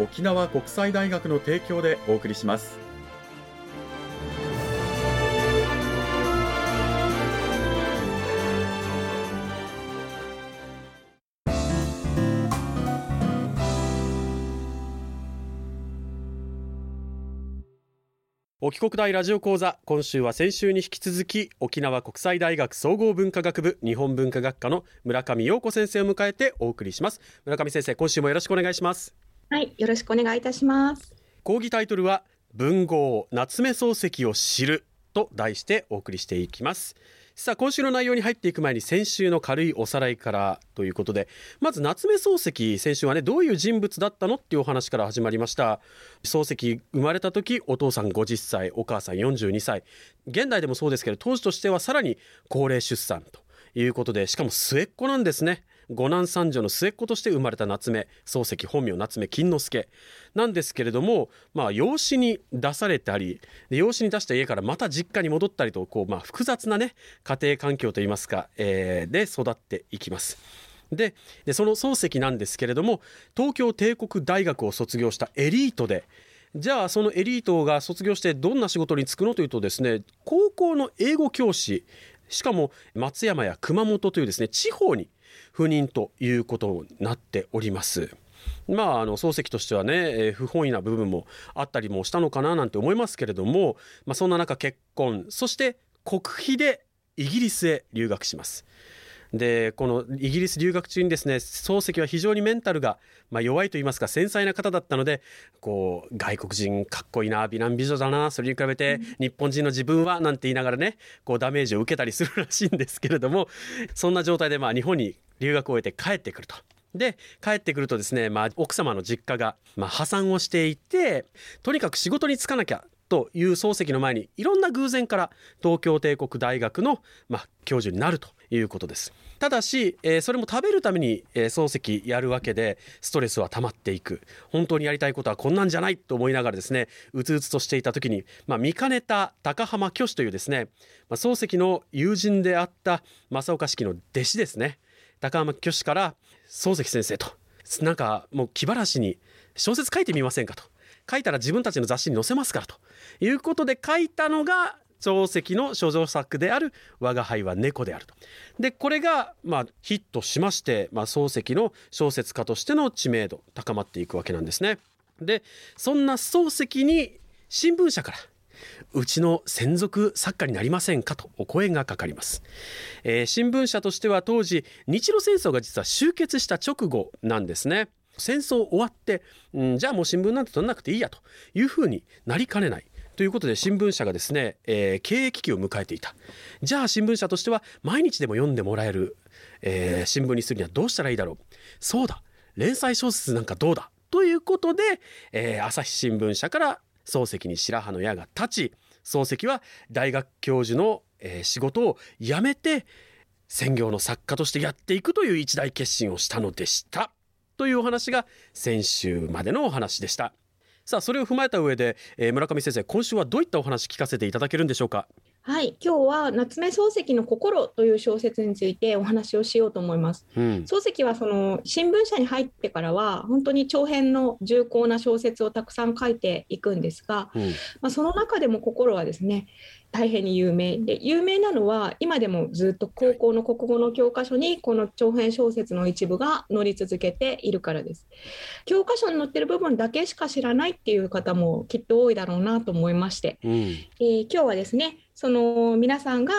沖縄国際大学の提供でお送りします。沖国大ラジオ講座今週は先週に引き続き沖縄国際大学総合文化学部日本文化学科の村上陽子先生を迎えてお送りします。村上先生今週もよろしくお願いします。はいよろしくお願いいたします。講義タイトルは文豪夏目漱石を知ると題してお送りしていきます。さあ今週の内容に入っていく前に先週の軽いおさらいからということでまず夏目漱石先週はねどういう人物だったのっていうお話から始まりました。漱石生まれた時お父さん50歳お母さん42歳現代でもそうですけど当時としてはさらに高齢出産ということでしかも末っ子なんですね。五男三女の末っ子として生まれた夏目漱石本名夏目金之助なんですけれども、まあ、養子に出されたり養子に出した家からまた実家に戻ったりとこう、まあ、複雑なね家庭環境といいますか、えー、で育っていきます。ででその漱石なんですけれども東京帝国大学を卒業したエリートでじゃあそのエリートが卒業してどんな仕事に就くのというとですね高校の英語教師しかも松山や熊本というですね地方に赴任ということになっております。まあ、あの漱石としてはね、えー、不本意な部分もあったりもしたのかななんて思いますけれども、まあ、そんな中結婚そして国費でイギリスへ留学します。でこのイギリス留学中にですね漱石は非常にメンタルが、まあ、弱いと言いますか繊細な方だったのでこう外国人かっこいいな美男美女だなそれに比べて日本人の自分はなんて言いながらねこうダメージを受けたりするらしいんですけれどもそんな状態でまあ日本に留学を終えて帰ってくると。で帰ってくるとですね、まあ、奥様の実家が、まあ、破産をしていてとにかく仕事に就かなきゃという漱石の前にいろんな偶然から東京帝国大学の、まあ、教授になるということです。ただし、えー、それも食べるために、えー、漱石やるわけでストレスは溜まっていく。本当にやりたいことはこんなんじゃないと思いながらですねうつうつとしていた時に、まあ、見かねた高浜虚子というですね、まあ、漱石の友人であった正岡子規の弟子ですね。高浜虚子から漱石先生となんかもう気晴らしに小説書いてみませんかと。書いたら自分たちの雑誌に載せますからということで書いたのが漱石の書状作である「我が輩は猫である」と。でこれがまあヒットしまして、まあ、漱石の小説家としての知名度高まっていくわけなんですね。でそんな漱石に新聞社からうちの専属作家になりませんか？とお声がかかります、えー、新聞社としては当時日露戦争が実は終結した直後なんですね戦争終わって、うん、じゃあもう新聞なんて取らなくていいやというふうになりかねない。ということで新聞社がですね、えー、経営危機を迎えていた。じゃあ新聞社としては毎日でも読んでもらえる、えー、新聞にするにはどうしたらいいだろう。そうだ連載小説なんかどうだ。ということで、えー、朝日新聞社から漱石に白羽の矢が立ち漱石は大学教授の、え、仕事を辞めて専業の作家としてやっていくという一大決心をしたのでした。というお話が先週までのお話でした。さあそれを踏まえた上で、えー、村上先生今週はどういったお話聞かせていただけるんでしょうか？はい、今日は夏目漱石の心という小説についてお話をしようと思います。うん。漱石はその新聞社に入ってからは本当に長編の重厚な小説をたくさん書いていくんですが、うん。まあ、その中でも心はですね大変に有名で有名なのは今でもずっと高校の国語の教科書にこの長編小説の一部が載り続けているからです。教科書に載ってる部分だけしか知らないっていう方もきっと多いだろうなと思いまして、うん。えー今日はですねその皆さんが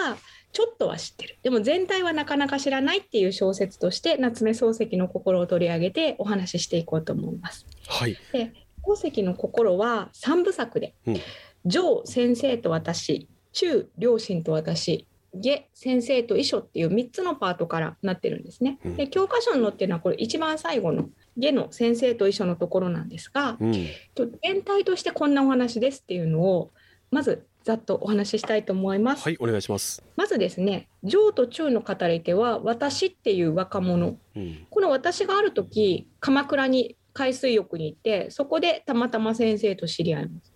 ちょっとは知ってる。でも全体はなかなか知らないっていう小説として夏目漱石の心を取り上げてお話ししていこうと思います。はい。で漱石の心は3部作でうん「上先生と私」「中両親と私」「下先生と遺書」っていう3つのパートからなってるんですね。うん。で教科書に載ってるのはこれ一番最後の「下の先生と遺書」のところなんですが、うん。と全体としてこんなお話ですっていうのをまずざっとお話ししたいと思います。はいお願いします。まずですね上と中の語り手は私っていう若者。うん。この私がある時鎌倉に海水浴に行ってそこでたまたま先生と知り合います。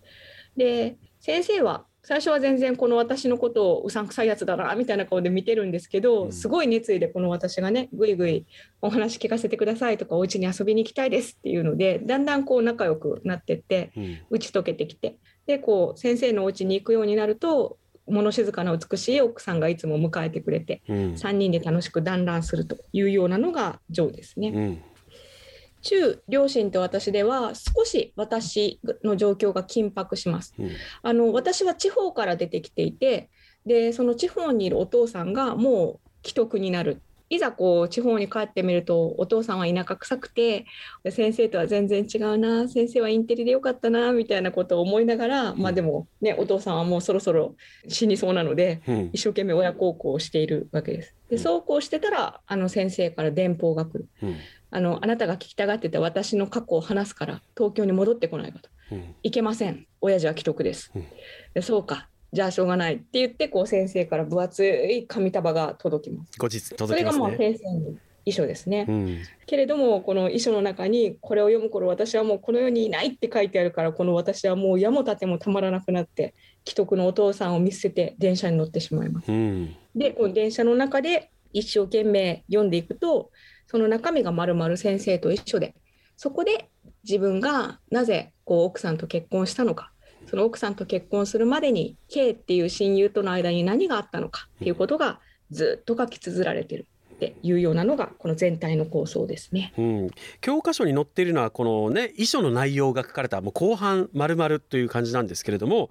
で先生は最初は全然この私のことをうさんくさいやつだなみたいな顔で見てるんですけど、うん。すごい熱意でこの私がねぐいぐいお話聞かせてくださいとかお家に遊びに行きたいですっていうのでだんだんこう仲良くなってってうん。打ち解けてきてでこう先生のお家に行くようになると物静かな美しい奥さんがいつも迎えてくれてうん3人で楽しく団らんするというようなのがジョーですね。うん中両親と私では少し私の状況が緊迫します。うんあの私は地方から出てきていてでその地方にいるお父さんがもう既得になる。いざこう地方に帰ってみるとお父さんは田舎臭くてで先生とは全然違うな先生はインテリでよかったなみたいなことを思いながら、まあでもねお父さんはもうそろそろ死にそうなのでうん一生懸命親孝行をしているわけです。でそうこうしてたらあの先生から電報が来る。うんあのあなたが聞きたがってた私の過去を話すから東京に戻ってこないかと。うんいけません親父は既得ですうん。でそうかじゃあしょうがないって言ってこう先生から分厚い紙束が届きます。後日それがもう届きますね先生の遺書ですね。うんけれどもこの遺書の中にこれを読む頃私はもうこの世にいないって書いてあるからこの私はもう矢も盾もたまらなくなって既得のお父さんを見捨てて電車に乗ってしまいます。うんでこの電車の中で一生懸命読んでいくとその中身がまるまる先生と一緒でそこで自分がなぜこう奥さんと結婚したのかその奥さんと結婚するまでに K っていう親友との間に何があったのかっていうことがずっと書き綴られてるっていうようなのがこの全体の構想ですね。うん、教科書に載っているのはこのね遺書の内容が書かれたもう後半丸々という感じなんですけれども、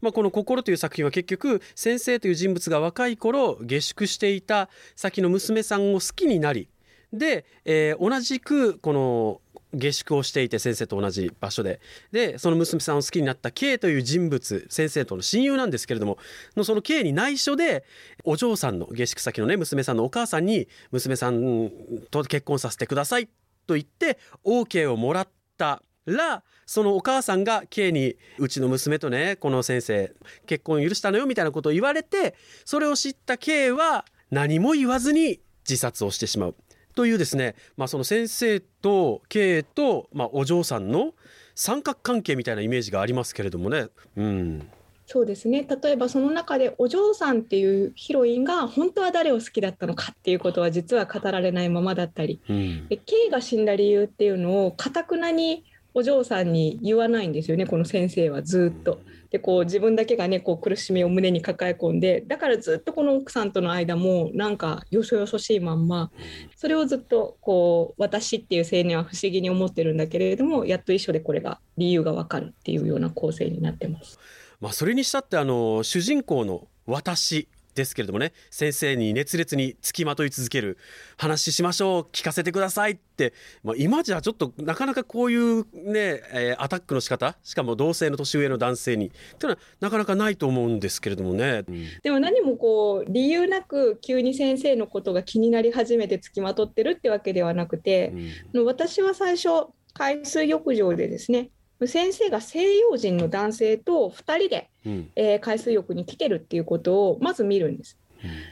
まあ、この「心」という作品は結局先生という人物が若い頃下宿していた先の娘さんを好きになりで、えー同じくこの下宿をしていて先生と同じ場所で。でその娘さんを好きになった K という人物先生との親友なんですけれどものその K に内緒でお嬢さんの下宿先のね娘さんのお母さんに娘さんと結婚させてくださいと言って OK をもらったらそのお母さんが K にうちの娘とねこの先生結婚許したのよみたいなことを言われてそれを知った K は何も言わずに自殺をしてしまう。というですね、まあ、その先生と K と、まあ、お嬢さんの三角関係みたいなイメージがありますけれどもね。うん。そうですね。例えばその中でお嬢さんっていうヒロインが本当は誰を好きだったのかっていうことは実は語られないままだったり。うん。で K が死んだ理由っていうのをかたくなにお嬢さんに言わないんですよねこの先生はずっと。でこう自分だけがねこう苦しみを胸に抱え込んでだからずっとこの奥さんとの間もなんかよそよそしいまんまそれをずっとこう私っていう青年は不思議に思ってるんだけれどもやっと一緒でこれが理由がわかるっていうような構成になってます。まあ、それにしたってあの主人公の私ですけれどもね先生に熱烈につきまとい続ける話しましょう聞かせてくださいって、まあ、今じゃちょっとなかなかこういうね、えーアタックの仕方しかも同性の年上の男性にっていうのはなかなかないと思うんですけれどもね。うん。でも何もこう理由なく急に先生のことが気になり始めてつきまとってるってわけではなくて、の私は最初海水浴場でですね先生が西洋人の男性と2人で、うんえー海水浴に来てるっていうことをまず見るんです。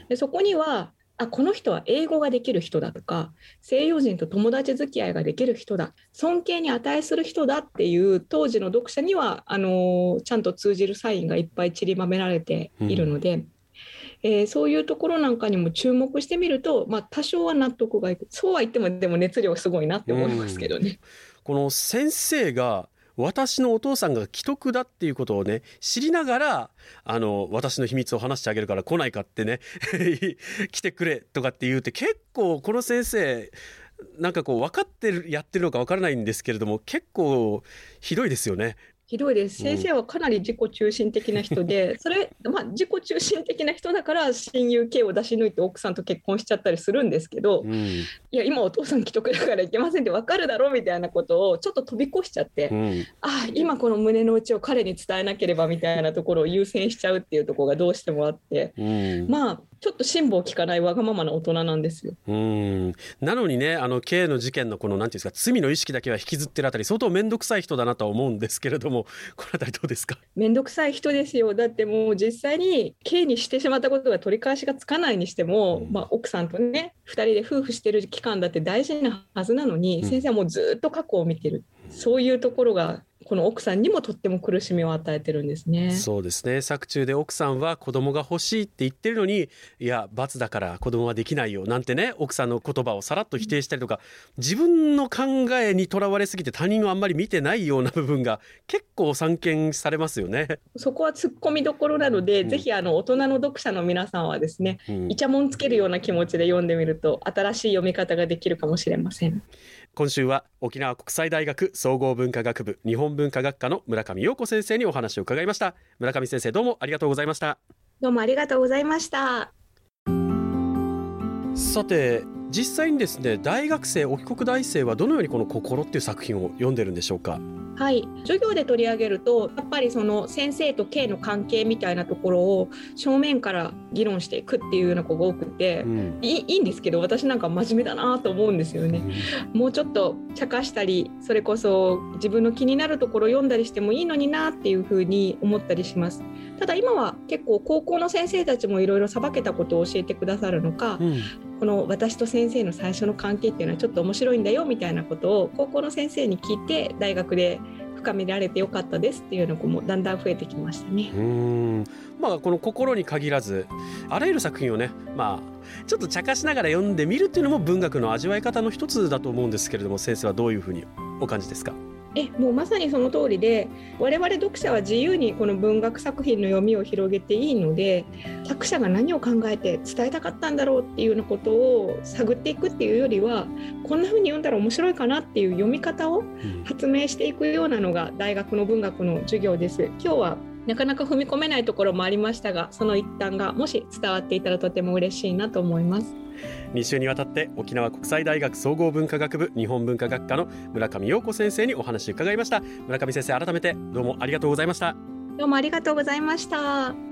でそこにはあこの人は英語ができる人だとか西洋人と友達付き合いができる人だ尊敬に値する人だっていう当時の読者にはあのちゃんと通じるサインがいっぱい散りばめられているので。うんえー、そういうところなんかにも注目してみると、まあ、多少は納得がいくそうは言ってもでも熱量すごいなって思いますけどね。この先生が私のお父さんが既得だっていうことをね知りながらあの私の秘密を話してあげるから来ないかってね 来てくれとかって言うて結構この先生なんかこう分かってるやってるのか分からないんですけれども結構ひどいですよね。ひどいです。先生はかなり自己中心的な人で、それ、まあ、自己中心的な人だから親友系を出し抜いて奥さんと結婚しちゃったりするんですけど、うん、いや今お父さん既得だからいけませんって分かるだろうみたいなことをちょっと飛び越しちゃって、うん、ああ今この胸の内を彼に伝えなければみたいなところを優先しちゃうっていうところがどうしてもあって、うん、まあちょっと辛抱効かないわがままな大人なんですよ。うん。なのにねあの K の事件のこのなんていうんですか罪の意識だけは引きずってるあたり相当面倒くさい人だなとは思うんですけれども このあたりどうですか？面倒くさい人ですよ。だってもう実際に K にしてしまったことが取り返しがつかないにしても、うん、まあ、奥さんとね2人で夫婦してる期間だって大事なはずなのに、うん、先生はもうずっと過去を見てる、そういうところがこの奥さんにもとっても苦しみを与えてるんですね。そうですね作中で奥さんは子供が欲しいって言ってるのにいや罰だから子供はできないよなんてね奥さんの言葉をさらっと否定したりとか自分の考えにとらわれすぎて他人をあんまり見てないような部分が結構散見されますよね。そこは突っ込みどころなので、うん、ぜひあの大人の読者の皆さんはですね、うん、イチャモンつけるような気持ちで読んでみると新しい読み方ができるかもしれません。今週は沖縄国際大学総合文化学部日本文化学科の村上陽子先生にお話を伺いました。村上先生どうもありがとうございました。どうもありがとうございました。さて実際にですね大学生沖国大生はどのようにこの心っていう作品を読んでるんでしょうか？はい。授業で取り上げるとやっぱりその先生と K の関係みたいなところを正面から議論していくっていうような子が多くて、うん、いいいんですけど私なんか真面目だなと思うんですよね、うん、もうちょっと茶化したりそれこそ自分の気になるところ読んだりしてもいいのになっていうふうに思ったりします。ただ今は結構高校の先生たちもいろいろさばけたことを教えてくださるのか、うん、この私と先生の最初の関係っていうのはちょっと面白いんだよみたいなことを高校の先生に聞いて大学で深められてよかったですっていうのもだんだん増えてきましたね。うんまあこの心に限らずあらゆる作品をねまあちょっと茶化しながら読んでみるっていうのも文学の味わい方の一つだと思うんですけれども先生はどういうふうにお感じですかえもうまさにその通りで我々読者は自由にこの文学作品の読みを広げていいので作者が何を考えて伝えたかったんだろうっていうようなことを探っていくっていうよりはこんな風に読んだら面白いかなっていう読み方を発明していくようなのが大学の文学の授業です。今日はなかなか踏み込めないところもありましたがその一端がもし伝わっていたらとても嬉しいなと思います。2週にわたって沖縄国際大学総合文化学部日本文化学科の村上陽子先生にお話を伺いました。村上先生改めてどうもありがとうございました。どうもありがとうございました